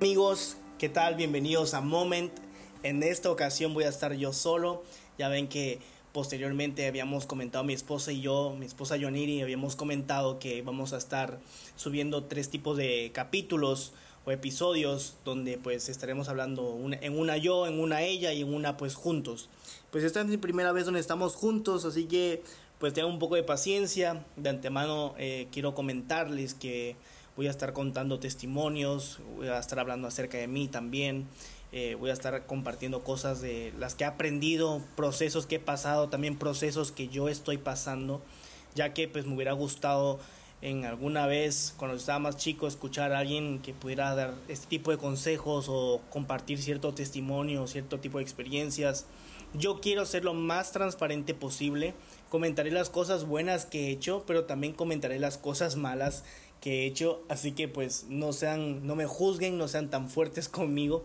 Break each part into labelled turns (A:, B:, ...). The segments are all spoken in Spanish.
A: Amigos, ¿qué tal? Bienvenidos a Moment. En esta ocasión voy a estar yo solo. Ya ven que posteriormente habíamos comentado mi esposa y yo, mi esposa Yoniri, habíamos comentado que vamos a estar subiendo tres tipos de capítulos o episodios donde pues estaremos hablando en una yo, en una ella y en una pues juntos. Pues esta es mi primera vez donde estamos juntos, así que pues tengan un poco de paciencia. De antemano eh, quiero comentarles que voy a estar contando testimonios, voy a estar hablando acerca de mí también, eh, voy a estar compartiendo cosas de las que he aprendido, procesos que he pasado, también procesos que yo estoy pasando, ya que pues me hubiera gustado en alguna vez cuando estaba más chico escuchar a alguien que pudiera dar este tipo de consejos o compartir cierto testimonio, cierto tipo de experiencias. Yo quiero ser lo más transparente posible. Comentaré las cosas buenas que he hecho, pero también comentaré las cosas malas que he hecho, así que pues no sean no me juzguen, no sean tan fuertes conmigo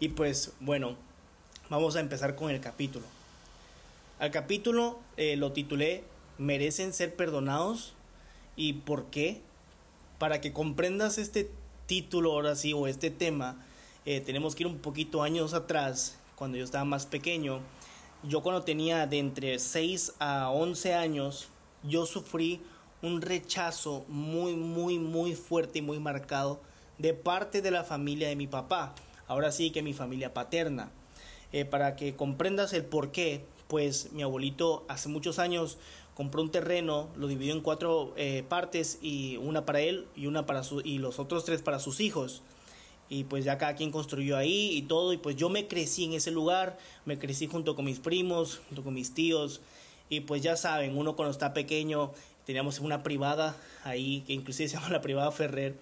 A: y pues bueno, vamos a empezar con el capítulo. Al capítulo eh, lo titulé ¿Merecen ser perdonados? ¿Y por qué? Para que comprendas este título ahora sí o este tema, eh, tenemos que ir un poquito años atrás, cuando yo estaba más pequeño. Yo cuando tenía de entre 6 a 11 años, yo sufrí un rechazo muy, muy, muy fuerte y muy marcado de parte de la familia de mi papá. Ahora sí que mi familia paterna. Eh, para que comprendas el por qué, pues mi abuelito hace muchos años compró un terreno, lo dividió en cuatro eh, partes y una para él y una para su y los otros tres para sus hijos. Y pues ya cada quien construyó ahí y todo y pues yo me crecí en ese lugar, me crecí junto con mis primos, junto con mis tíos y pues ya saben, uno cuando está pequeño teníamos una privada ahí, que inclusive se llama la privada Ferrer,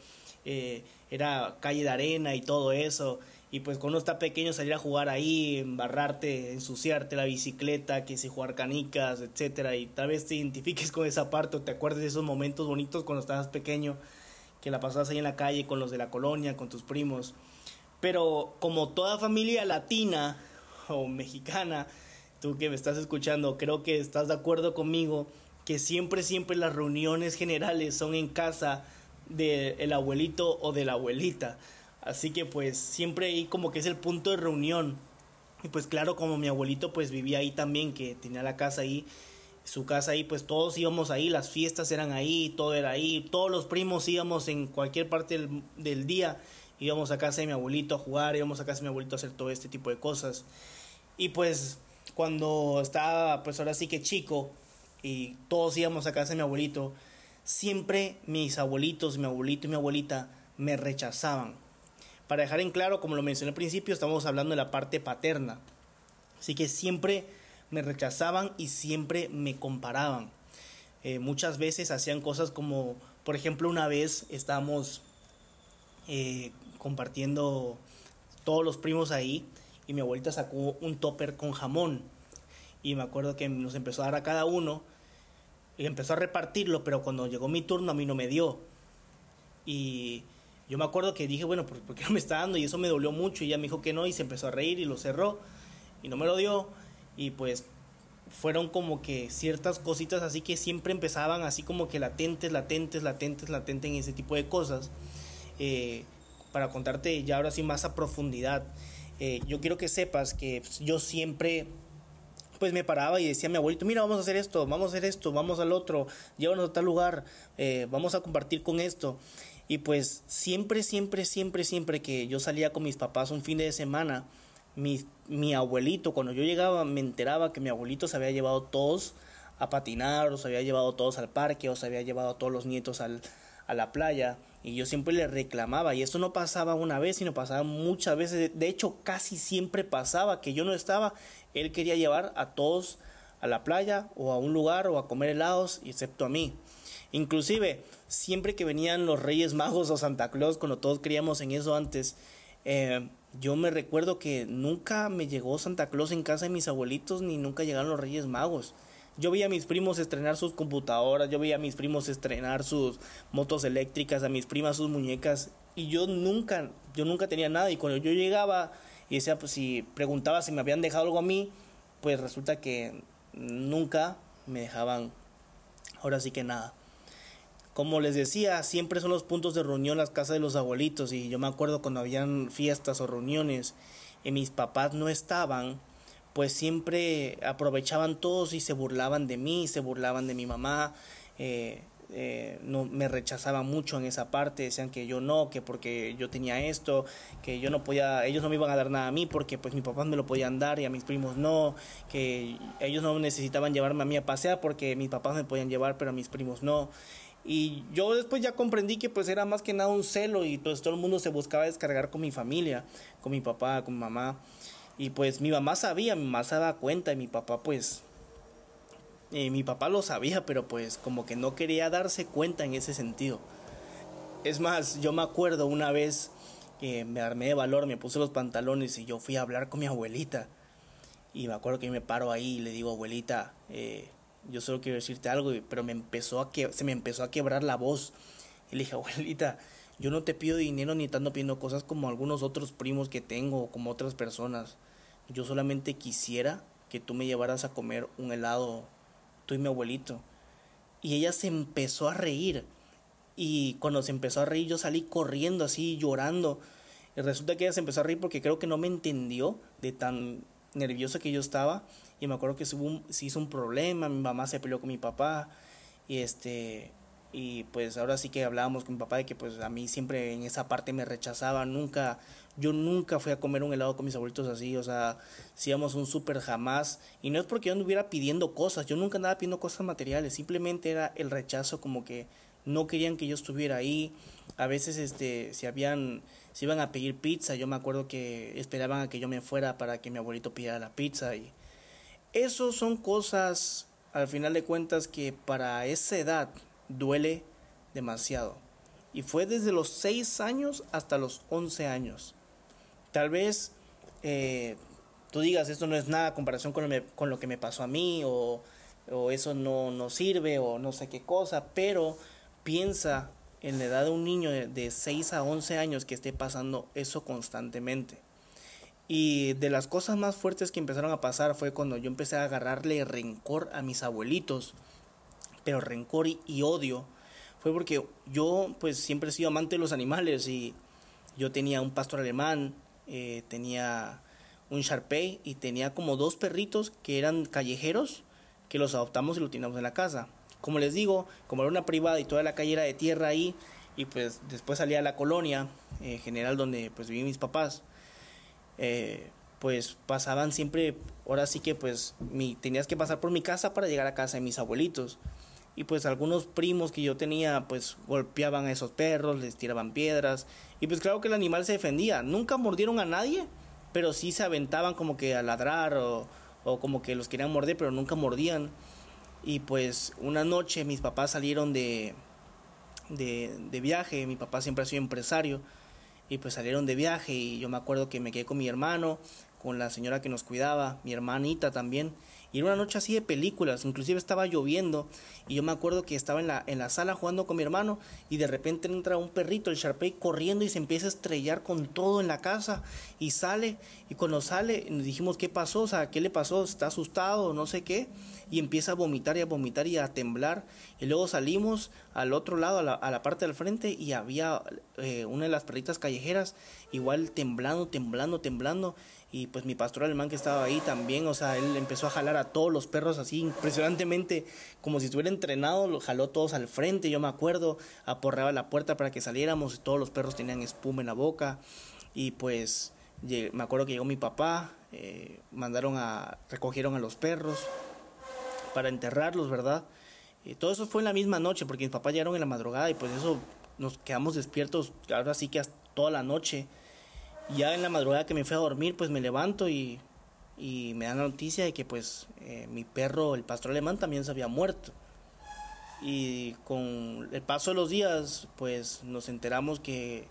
A: eh, era calle de arena y todo eso, y pues cuando uno está pequeño salir a jugar ahí, embarrarte, ensuciarte la bicicleta, que si jugar canicas, etcétera, y tal vez te identifiques con esa parte o te acuerdes de esos momentos bonitos cuando estabas pequeño, que la pasabas ahí en la calle con los de la colonia, con tus primos. Pero como toda familia latina o mexicana, tú que me estás escuchando, creo que estás de acuerdo conmigo que siempre, siempre las reuniones generales son en casa del abuelito o de la abuelita. Así que pues siempre ahí como que es el punto de reunión. Y pues claro, como mi abuelito pues vivía ahí también, que tenía la casa ahí, su casa ahí, pues todos íbamos ahí, las fiestas eran ahí, todo era ahí, todos los primos íbamos en cualquier parte del, del día, íbamos a casa de mi abuelito a jugar, íbamos a casa de mi abuelito a hacer todo este tipo de cosas. Y pues cuando estaba pues ahora sí que chico, y todos íbamos a casa de mi abuelito, siempre mis abuelitos, mi abuelito y mi abuelita me rechazaban. Para dejar en claro, como lo mencioné al principio, estamos hablando de la parte paterna. Así que siempre me rechazaban y siempre me comparaban. Eh, muchas veces hacían cosas como, por ejemplo, una vez estábamos eh, compartiendo todos los primos ahí y mi abuelita sacó un topper con jamón y me acuerdo que nos empezó a dar a cada uno y empezó a repartirlo, pero cuando llegó mi turno a mí no me dio. Y yo me acuerdo que dije, bueno, ¿por, qué no me está dando? Y eso me dolió mucho y ella me dijo que no y se empezó a reír y lo cerró y no me lo dio. Y pues fueron como que ciertas cositas así que siempre empezaban así como que latentes, latentes, latentes, latentes en ese tipo de cosas. Eh, para contarte ya ahora sí más a profundidad. Eh, yo quiero que sepas que yo siempre pues me paraba y decía a mi abuelito, mira, vamos a hacer esto, vamos a hacer esto, vamos al otro, llévanos a tal lugar, eh, vamos a compartir con esto. Y pues siempre, siempre, siempre, siempre que yo salía con mis papás un fin de semana, mi, mi abuelito, cuando yo llegaba, me enteraba que mi abuelito se había llevado todos a patinar, o se había llevado todos al parque, o se había llevado a todos los nietos al, a la playa y yo siempre le reclamaba y esto no pasaba una vez sino pasaba muchas veces. De hecho casi siempre pasaba que yo no estaba. Él quería llevar a todos a la playa o a un lugar o a comer helados excepto a mí. Inclusive siempre que venían los Reyes Magos o Santa Claus cuando todos creíamos en eso antes eh, yo me recuerdo que nunca me llegó Santa Claus en casa de mis abuelitos ni nunca llegaron los Reyes Magos yo veía a mis primos estrenar sus computadoras, yo veía a mis primos estrenar sus motos eléctricas, a mis primas sus muñecas y yo nunca, yo nunca tenía nada y cuando yo llegaba y pues si preguntaba si me habían dejado algo a mí, pues resulta que nunca me dejaban ahora sí que nada. como les decía, siempre son los puntos de reunión las casas de los abuelitos y yo me acuerdo cuando habían fiestas o reuniones y mis papás no estaban, pues siempre aprovechaban todos y se burlaban de mí, se burlaban de mi mamá, eh, eh, no me rechazaban mucho en esa parte, decían que yo no, que porque yo tenía esto, que yo no podía, ellos no me iban a dar nada a mí porque pues mis papás me lo podían dar y a mis primos no, que ellos no necesitaban llevarme a mí a pasear porque mis papás me podían llevar pero a mis primos no. Y yo después ya comprendí que pues era más que nada un celo y pues todo el mundo se buscaba descargar con mi familia, con mi papá, con mi mamá. Y pues mi mamá sabía, mi mamá se daba cuenta y mi papá pues eh, mi papá lo sabía, pero pues como que no quería darse cuenta en ese sentido. Es más, yo me acuerdo una vez que me armé de valor, me puse los pantalones y yo fui a hablar con mi abuelita. Y me acuerdo que me paro ahí y le digo, abuelita, eh, yo solo quiero decirte algo, pero me empezó a que se me empezó a quebrar la voz. Y le dije, abuelita, yo no te pido dinero ni tanto pidiendo cosas como algunos otros primos que tengo o como otras personas. Yo solamente quisiera que tú me llevaras a comer un helado tú y mi abuelito. Y ella se empezó a reír. Y cuando se empezó a reír yo salí corriendo así, llorando. Y resulta que ella se empezó a reír porque creo que no me entendió de tan nervioso que yo estaba. Y me acuerdo que se, se hizo un problema, mi mamá se peleó con mi papá. Y este y pues ahora sí que hablábamos con mi papá de que pues a mí siempre en esa parte me rechazaba, nunca, yo nunca fui a comer un helado con mis abuelitos así, o sea, si íbamos un súper jamás, y no es porque yo anduviera pidiendo cosas, yo nunca andaba pidiendo cosas materiales, simplemente era el rechazo como que no querían que yo estuviera ahí, a veces este, si habían, si iban a pedir pizza, yo me acuerdo que esperaban a que yo me fuera para que mi abuelito pidiera la pizza y eso son cosas al final de cuentas que para esa edad duele demasiado. Y fue desde los 6 años hasta los 11 años. Tal vez eh, tú digas, esto no es nada comparación con lo, con lo que me pasó a mí, o, o eso no, no, sirve, o no sé qué cosa, pero piensa en la edad de un niño de, de 6 a 11 años que esté pasando eso constantemente. Y de las cosas más fuertes que empezaron a pasar fue cuando yo empecé a agarrarle rencor a mis abuelitos pero rencor y, odio fue porque yo pues siempre he sido amante de los animales y yo tenía un pastor alemán, eh, tenía un Sharpei y tenía como dos perritos que eran callejeros que los adoptamos y los teníamos en la casa. Como les digo, como era una privada y toda la calle era de tierra ahí y pues después salía a la colonia eh, general donde pues vivían mis papás. Eh, pues pasaban siempre, ahora sí que pues tenías que pasar por mi casa para llegar a casa de mis abuelitos y pues algunos primos que yo tenía pues golpeaban a esos perros, les tiraban piedras y pues claro que el animal se defendía. Nunca mordieron a nadie, pero sí se aventaban como que a ladrar o, o como que los querían morder, pero nunca mordían. Y pues una noche mis papás salieron de, de, de viaje, mi papá siempre ha sido empresario y pues salieron de viaje y yo me acuerdo que me quedé con mi hermano, con la señora que nos cuidaba, mi hermanita también. Y era una noche así de películas, inclusive estaba lloviendo y yo me acuerdo que estaba en la, en la sala jugando con mi hermano y de repente entra un perrito, el Sharpei, corriendo y se empieza a estrellar con todo en la casa y sale y cuando sale nos dijimos qué pasó, o sea, qué le pasó, está asustado, no sé qué. Y empieza a vomitar y a vomitar y a temblar. Y luego salimos al otro lado, a la, a la parte del frente y había eh, una de las perritas callejeras igual temblando, temblando, temblando y pues mi pastor alemán que estaba ahí también, o sea, él empezó a jalar a todos los perros así impresionantemente, como si estuviera entrenado, lo jaló todos al frente, yo me acuerdo, aporreaba la puerta para que saliéramos, y todos los perros tenían espuma en la boca, y pues me acuerdo que llegó mi papá, eh, mandaron a, recogieron a los perros para enterrarlos, ¿verdad? Y todo eso fue en la misma noche, porque mis papás llegaron en la madrugada y pues eso nos quedamos despiertos, ahora sí que hasta toda la noche ya en la madrugada que me fui a dormir, pues me levanto y, y me dan la noticia de que pues eh, mi perro, el pastor alemán, también se había muerto. Y con el paso de los días, pues nos enteramos que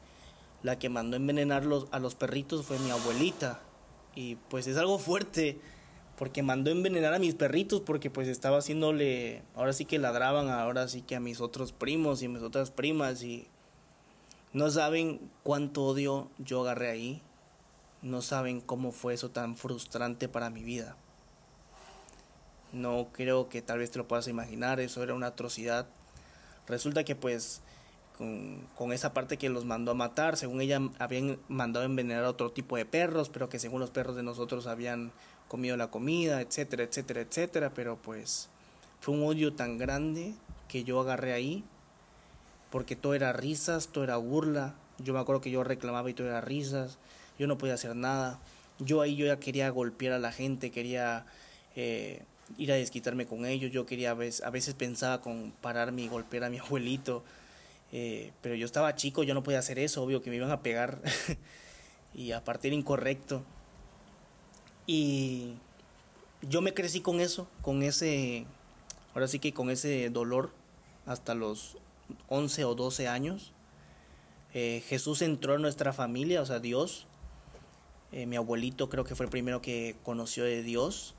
A: la que mandó envenenar a los perritos fue mi abuelita. Y pues es algo fuerte, porque mandó envenenar a mis perritos, porque pues estaba haciéndole, ahora sí que ladraban, ahora sí que a mis otros primos y mis otras primas y no saben cuánto odio yo agarré ahí. No saben cómo fue eso tan frustrante para mi vida. No creo que tal vez te lo puedas imaginar. Eso era una atrocidad. Resulta que pues con, esa parte que los mandó a matar, según ella habían mandado envenenar a otro tipo de perros, pero que según los perros de nosotros habían comido la comida, etcétera, etcétera, etcétera, pero pues fue un odio tan grande que yo agarré ahí, porque todo era risas, todo era burla, yo me acuerdo que yo reclamaba y todo era risas, yo no podía hacer nada, yo ahí yo ya quería golpear a la gente, quería eh, ir a desquitarme con ellos, yo quería, a veces, a veces pensaba con pararme y golpear a mi abuelito, eh, pero yo estaba chico, yo no podía hacer eso, obvio que me iban a pegar. Y aparte era incorrecto. Y yo me crecí con eso, con ese, ahora sí que con ese dolor hasta los 11 o 12 años. Eh, Jesús entró en nuestra familia, o sea, Dios. Eh, mi abuelito creo que fue el primero que conoció de Dios.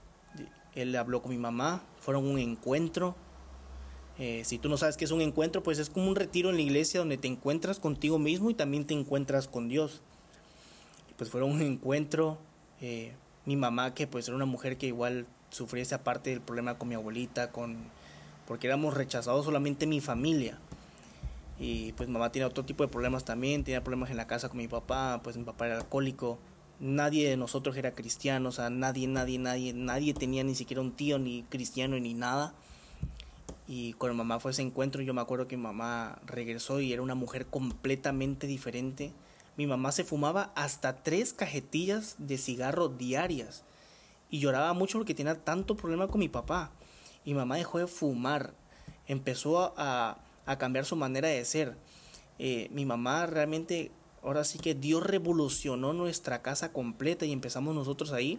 A: Él habló con mi mamá, fueron un encuentro. Eh, si tú no sabes qué es un encuentro, pues es como un retiro en la iglesia donde te encuentras contigo mismo y también te encuentras con Dios. Pues fueron un encuentro. mi mamá, que pues era una mujer que igual sufría esa parte del problema con mi abuelita, con porque éramos rechazados solamente mi familia. Y pues mamá tiene otro tipo de problemas también, tenía problemas en la casa con mi papá, pues mi papá era alcohólico. Nadie de nosotros era cristiano, o sea, nadie, nadie, nadie, nadie tenía ni siquiera un tío ni cristiano ni nada. Y cuando mamá fue a ese encuentro, yo me acuerdo que mi mamá regresó y era una mujer completamente diferente. Mi mamá se fumaba hasta tres cajetillas de cigarro diarias. Y lloraba mucho porque tenía tanto problema con mi papá. Y mamá dejó de fumar. Empezó a, a cambiar su manera de ser. Eh, mi mamá realmente, ahora sí que Dios revolucionó nuestra casa completa y empezamos nosotros ahí.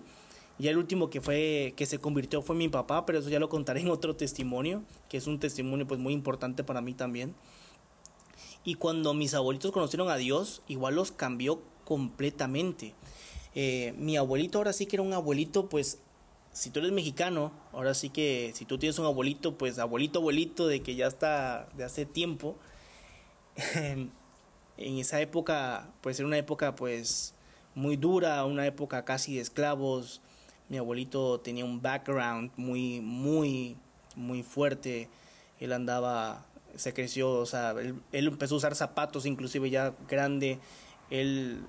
A: Ya el último que fue que se convirtió fue mi papá, pero eso ya lo contaré en otro testimonio, que es un testimonio pues muy importante para mí también. Y cuando mis abuelitos conocieron a Dios, igual los cambió completamente. Eh, mi abuelito ahora sí que era un abuelito pues si tú eres mexicano, ahora sí que si tú tienes un abuelito, pues abuelito, abuelito de que ya está de hace tiempo, en esa época, pues era una época pues muy dura, una época casi de esclavos. Mi abuelito tenía un background muy, muy, muy fuerte. Él andaba, se creció, o sea, él, él empezó a usar zapatos inclusive ya grande. Él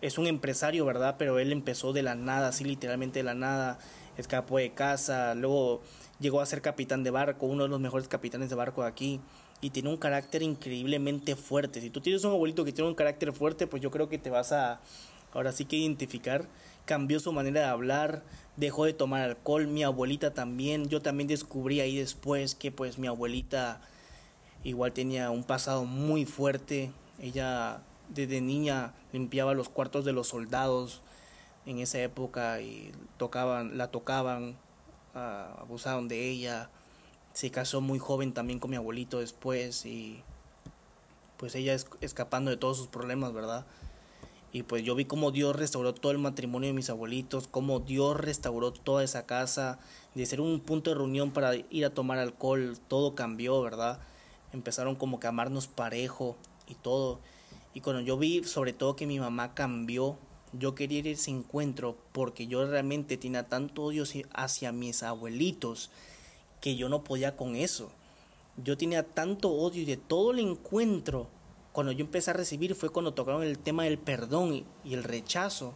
A: es un empresario, ¿verdad? Pero él empezó de la nada, así literalmente de la nada escapó de casa, luego llegó a ser capitán de barco, uno de los mejores capitanes de barco de aquí, y tiene un carácter increíblemente fuerte. Si tú tienes un abuelito que tiene un carácter fuerte, pues yo creo que te vas a, ahora sí que identificar. Cambió su manera de hablar, dejó de tomar alcohol, mi abuelita también, yo también descubrí ahí después que pues mi abuelita igual tenía un pasado muy fuerte, ella desde niña limpiaba los cuartos de los soldados, en esa época y tocaban, la tocaban, uh, abusaron de ella. Se casó muy joven también con mi abuelito después y pues ella es, escapando de todos sus problemas, ¿verdad? Y pues yo vi cómo Dios restauró todo el matrimonio de mis abuelitos, cómo Dios restauró toda esa casa, de ser un punto de reunión para ir a tomar alcohol, todo cambió, ¿verdad? Empezaron como que amarnos parejo y todo. Y cuando yo vi sobre todo que mi mamá cambió, yo quería ir a ese encuentro porque yo realmente tenía tanto odio hacia mis abuelitos que yo no podía con eso. Yo tenía tanto odio y de todo el encuentro, cuando yo empecé a recibir fue cuando tocaron el tema del perdón y, el rechazo.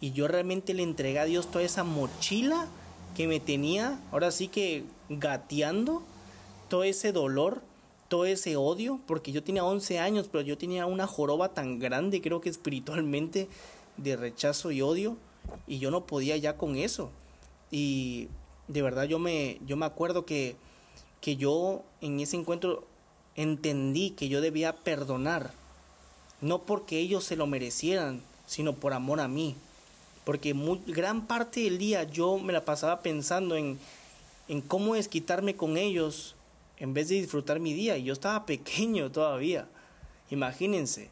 A: Y yo realmente le entregué a Dios toda esa mochila que me tenía, ahora sí que gateando, todo ese dolor, todo ese odio, porque yo tenía 11 años, pero yo tenía una joroba tan grande, creo que espiritualmente, de rechazo y odio y yo no podía ya con eso. Y de verdad yo me, yo me acuerdo que, que yo en ese encuentro entendí que yo debía perdonar, no porque ellos se lo merecieran, sino por amor a mí. Porque gran parte del día yo me la pasaba pensando en, en cómo quitarme con ellos en vez de disfrutar mi día. Y yo estaba pequeño todavía. Imagínense.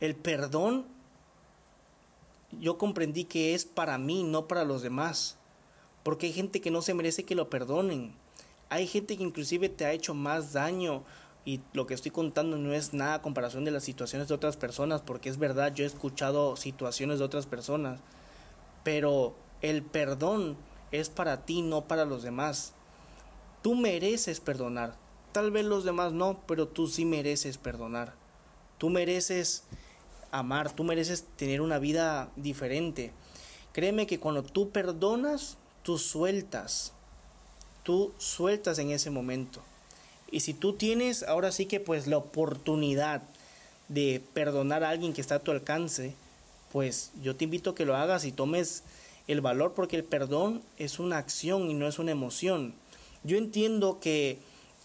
A: El perdón yo comprendí que es para mí, no para los demás. Porque hay gente que no se merece que lo perdonen. Hay gente que inclusive te ha hecho más daño y lo que estoy contando no es nada comparación de las situaciones de otras personas, porque es verdad, yo he escuchado situaciones de otras personas, pero el perdón es para ti, no para los demás. Tú mereces perdonar, tal vez los demás no, pero tú sí mereces perdonar. Tú mereces amar, tú mereces tener una vida diferente. Créeme que cuando tú perdonas, tú sueltas. Tú sueltas en ese momento. Y si tú tienes ahora sí que pues la oportunidad de perdonar a alguien que está a tu alcance, pues yo te invito a que lo hagas y tomes el valor porque el perdón es una acción y no es una emoción. Yo entiendo que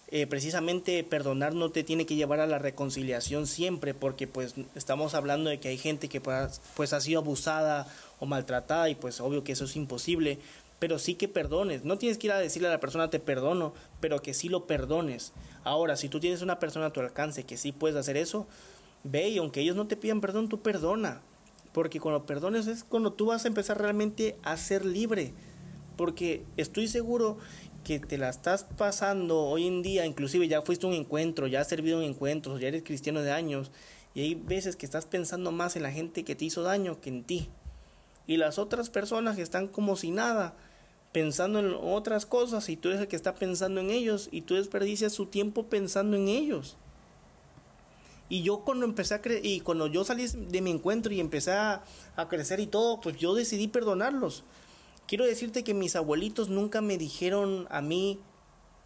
A: eh, precisamente perdonar no te tiene que llevar a la reconciliación siempre porque pues estamos hablando de que hay gente que pues, pues ha sido abusada o maltratada y pues obvio que eso es imposible, pero sí que perdones. No tienes que ir a decirle a la persona te perdono, pero que sí lo perdones. Ahora, si tú tienes una persona a tu alcance que sí puedes hacer eso, ve y aunque ellos no te pidan perdón, tú perdona. Porque cuando perdones es cuando tú vas a empezar realmente a ser libre. Porque estoy seguro que te la estás pasando hoy en día, inclusive ya fuiste a un encuentro, ya has servido en encuentros, ya eres cristiano de años, y hay veces que estás pensando más en la gente que te hizo daño que en ti. Y las otras personas están como si nada, pensando en otras cosas, y tú eres el que está pensando en ellos, y tú desperdicias su tiempo pensando en ellos. Y yo cuando empecé a creer, y cuando yo salí de mi encuentro y empecé a, crecer y todo, pues yo decidí perdonarlos. Quiero decirte que mis abuelitos nunca me dijeron a mí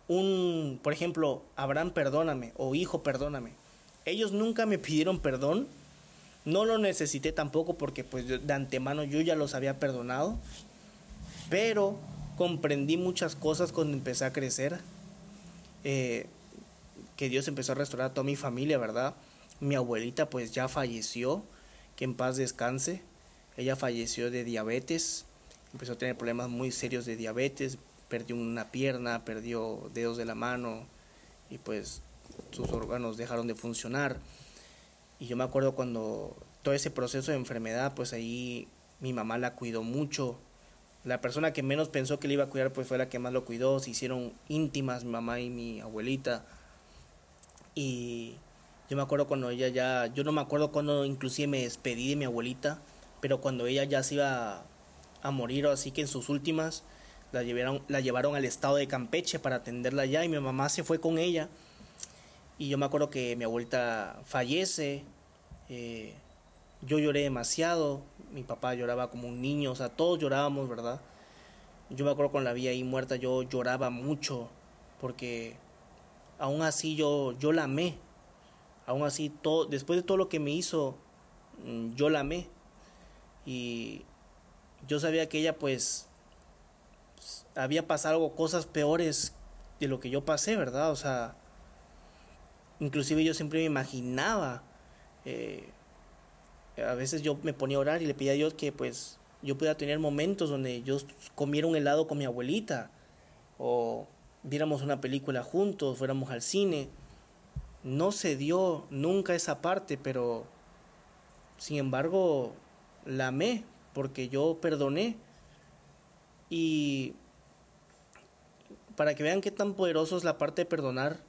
A: un, por ejemplo, Abraham, perdóname, o hijo, perdóname. Ellos nunca me pidieron perdón. No lo necesité tampoco porque pues de antemano yo ya los había perdonado. Pero comprendí muchas cosas cuando empecé a crecer. Eh, que Dios empezó a restaurar a toda mi familia, ¿verdad? Mi abuelita pues ya falleció, que en paz descanse. Ella falleció de diabetes, empezó a tener problemas muy serios de diabetes, perdió una pierna, perdió dedos de la mano y pues sus órganos dejaron de funcionar. Y yo me acuerdo cuando todo ese proceso de enfermedad, pues ahí mi mamá la cuidó mucho. La persona que menos pensó que le iba a cuidar, pues fue la que más lo cuidó. Se hicieron íntimas mi mamá y mi abuelita. Y yo me acuerdo cuando ella ya, yo no me acuerdo cuando inclusive me despedí de mi abuelita, pero cuando ella ya se iba a morir, así que en sus últimas, la llevaron, la llevaron al estado de Campeche para atenderla allá y mi mamá se fue con ella. Y yo me acuerdo que mi abuelita fallece, eh, yo lloré demasiado, mi papá lloraba como un niño, o sea, todos llorábamos, ¿verdad? Yo me acuerdo cuando la vi ahí muerta, yo lloraba mucho, porque aún así yo, yo la amé, aún así, todo, después de todo lo que me hizo, mm, yo la amé. Y yo sabía que ella pues había pasado cosas peores de lo que yo pasé, ¿verdad? O sea, inclusive yo siempre me imaginaba, eh, a veces yo me ponía a orar y le pedía a Dios que pues yo pudiera tener momentos donde yo comiera un helado con mi abuelita o viéramos una película juntos, fuéramos al cine no se dio nunca esa parte, pero sin embargo la amé porque yo perdoné. Y para que vean qué tan poderoso es la parte de perdonar,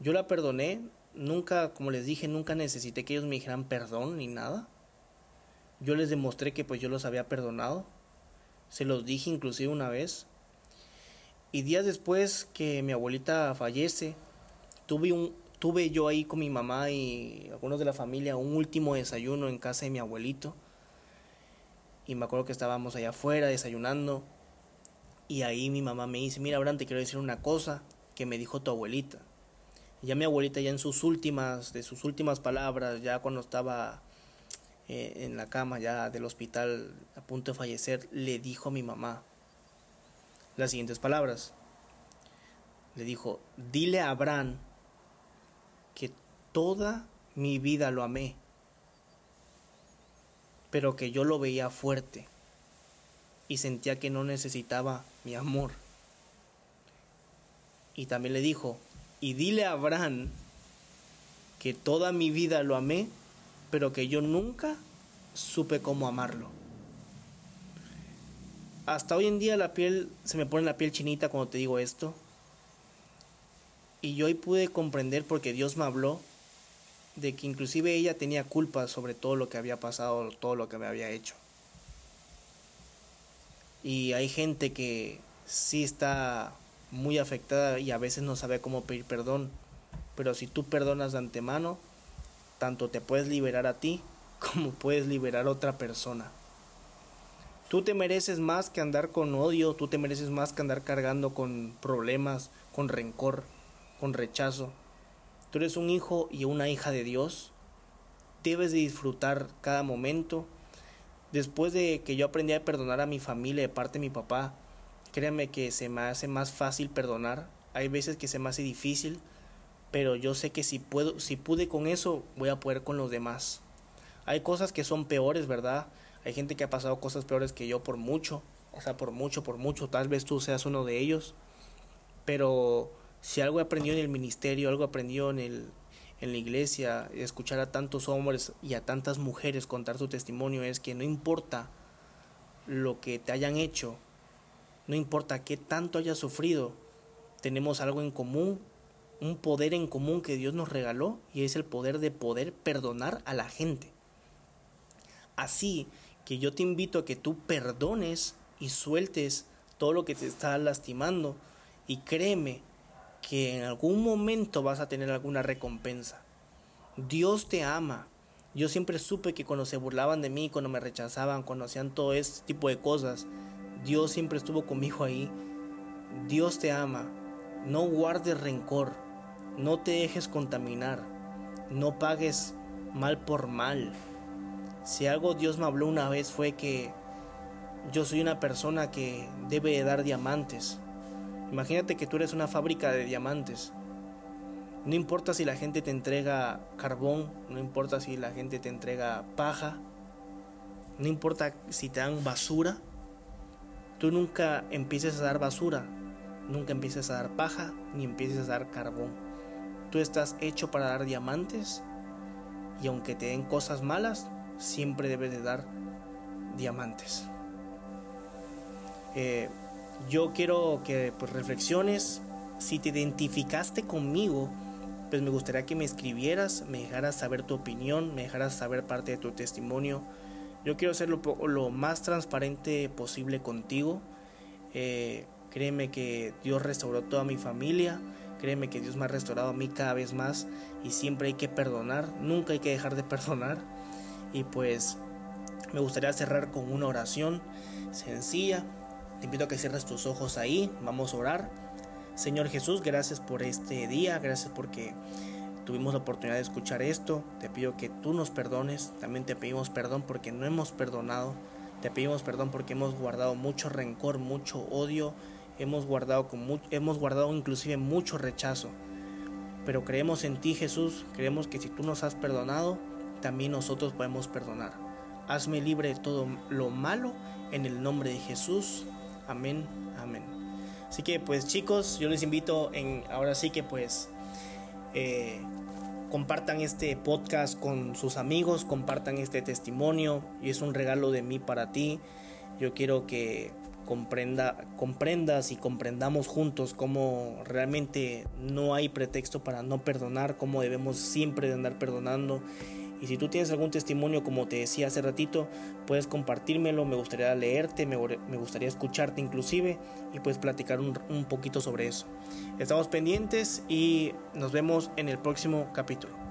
A: yo la perdoné, nunca, como les dije, nunca necesité que ellos me dijeran perdón ni nada. Yo les demostré que pues yo los había perdonado. Se los dije inclusive una vez. Y días después que mi abuelita fallece, tuve, un, tuve yo ahí con mi mamá y algunos de la familia un último desayuno en casa de mi abuelito. Y me acuerdo que estábamos allá afuera desayunando. Y ahí mi mamá me dice, mira, Abraham, te quiero decir una cosa que me dijo tu abuelita. ya mi abuelita ya en sus últimas, de sus últimas palabras, ya cuando estaba eh, en la cama ya del hospital a punto de fallecer, le dijo a mi mamá las siguientes palabras. Le dijo, dile a Abraham que toda mi vida lo amé, pero que yo lo veía fuerte y sentía que no necesitaba mi amor. Y también le dijo, y dile a Abraham que toda mi vida lo amé, pero que yo nunca supe cómo amarlo. Hasta hoy en día la piel se me pone la piel chinita cuando te digo esto, y yo hoy pude comprender porque Dios me habló de que inclusive ella tenía culpa sobre todo lo que había pasado, todo lo que me había hecho. Y hay gente que sí está muy afectada y a veces no sabe cómo pedir perdón. Pero si tú perdonas de antemano, tanto te puedes liberar a ti como puedes liberar a otra persona. Tú te mereces más que andar con odio, tú te mereces más que andar cargando con problemas, con rencor, con rechazo. Tú eres un hijo y una hija de Dios. Debes de disfrutar cada momento. Después de que yo aprendí a perdonar a mi familia de parte de mi papá, créanme que se me hace más fácil perdonar. Hay veces que se me hace difícil, pero yo sé que si puedo, si pude con eso, voy a poder con los demás. Hay cosas que son peores, ¿verdad? Hay gente que ha pasado cosas peores que yo por mucho, o sea, por mucho, por mucho, tal vez tú seas uno de ellos. Pero si algo he aprendido en el ministerio, algo he aprendido en, el, en la iglesia, escuchar a tantos hombres y a tantas mujeres contar su testimonio, es que no importa lo que te hayan hecho, no importa qué tanto hayas sufrido, tenemos algo en común, un poder en común que Dios nos regaló y es el poder de poder perdonar a la gente. Así que yo te invito a que tú perdones y sueltes todo lo que te está lastimando y créeme que en algún momento vas a tener alguna recompensa. Dios te ama. Yo siempre supe que cuando se burlaban de mí, cuando me rechazaban, cuando hacían todo este tipo de cosas, Dios siempre estuvo conmigo ahí. Dios te ama. No guardes rencor. No te dejes contaminar. No pagues mal por mal. Si algo Dios me habló una vez fue que yo soy una persona que debe dar diamantes. Imagínate que tú eres una fábrica de diamantes. No importa si la gente te entrega carbón, no importa si la gente te entrega paja, no importa si te dan basura, tú nunca empieces a dar basura, nunca empieces a dar paja, ni empieces a dar carbón. Tú estás hecho para dar diamantes y aunque te den cosas malas, siempre debes de dar diamantes. Eh, yo quiero que pues, reflexiones, si te identificaste conmigo, pues me gustaría que me escribieras, me dejaras saber tu opinión, me dejaras saber parte de tu testimonio. Yo quiero ser lo, más transparente posible contigo. Eh, créeme que Dios restauró toda mi familia. Créeme que Dios me ha restaurado a mí cada vez más y siempre hay que perdonar, nunca hay que dejar de perdonar. Y pues me gustaría cerrar con una oración sencilla te invito a que cierres tus ojos ahí, vamos a orar. Señor Jesús, gracias por este día, gracias porque tuvimos la oportunidad de escuchar esto. Te pido que tú nos perdones, también te pedimos perdón porque no hemos perdonado. Te pedimos perdón porque hemos guardado mucho rencor, mucho odio, hemos guardado, con hemos guardado inclusive mucho rechazo. Pero creemos en ti Jesús, creemos que si tú nos has perdonado, también nosotros podemos perdonar. Hazme libre de todo lo malo en el nombre de Jesús. Amén, amén. Así que pues chicos, yo les invito en ahora sí que pues eh, compartan este podcast con sus amigos, compartan este testimonio y es un regalo de mí para ti. Yo quiero que comprenda, comprendas y comprendamos juntos cómo realmente no hay pretexto para no perdonar, cómo debemos siempre de andar perdonando y si tú tienes algún testimonio, como te decía hace ratito, puedes compartírmelo, me gustaría leerte, me, gustaría escucharte inclusive y puedes platicar un, un poquito sobre eso. Estamos pendientes y nos vemos en el próximo capítulo.